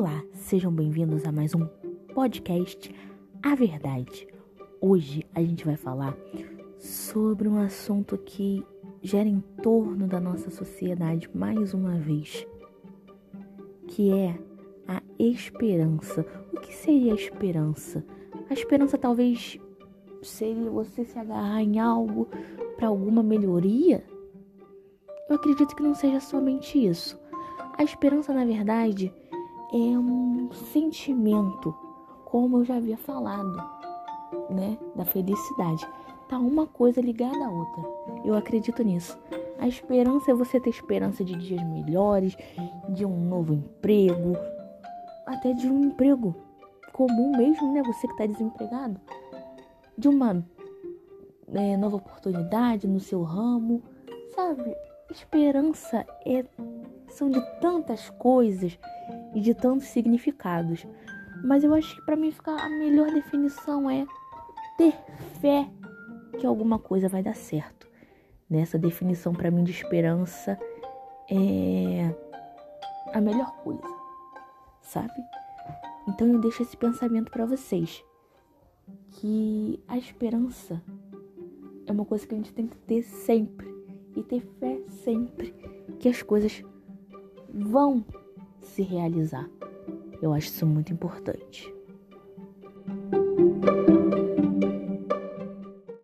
Olá, sejam bem-vindos a mais um podcast A Verdade. Hoje a gente vai falar sobre um assunto que gera em torno da nossa sociedade mais uma vez, que é a esperança. O que seria a esperança? A esperança talvez seria você se agarrar em algo para alguma melhoria? Eu acredito que não seja somente isso. A esperança, na verdade, é um sentimento, como eu já havia falado, né, da felicidade. Tá uma coisa ligada à outra. Eu acredito nisso. A esperança é você ter esperança de dias melhores, de um novo emprego, até de um emprego comum mesmo, né? Você que está desempregado, de uma é, nova oportunidade no seu ramo, sabe? Esperança é são de tantas coisas e de tantos significados. Mas eu acho que para mim ficar a melhor definição é ter fé que alguma coisa vai dar certo. Nessa definição para mim de esperança é a melhor coisa, sabe? Então eu deixo esse pensamento para vocês que a esperança é uma coisa que a gente tem que ter sempre e ter fé sempre que as coisas vão se realizar. Eu acho isso muito importante.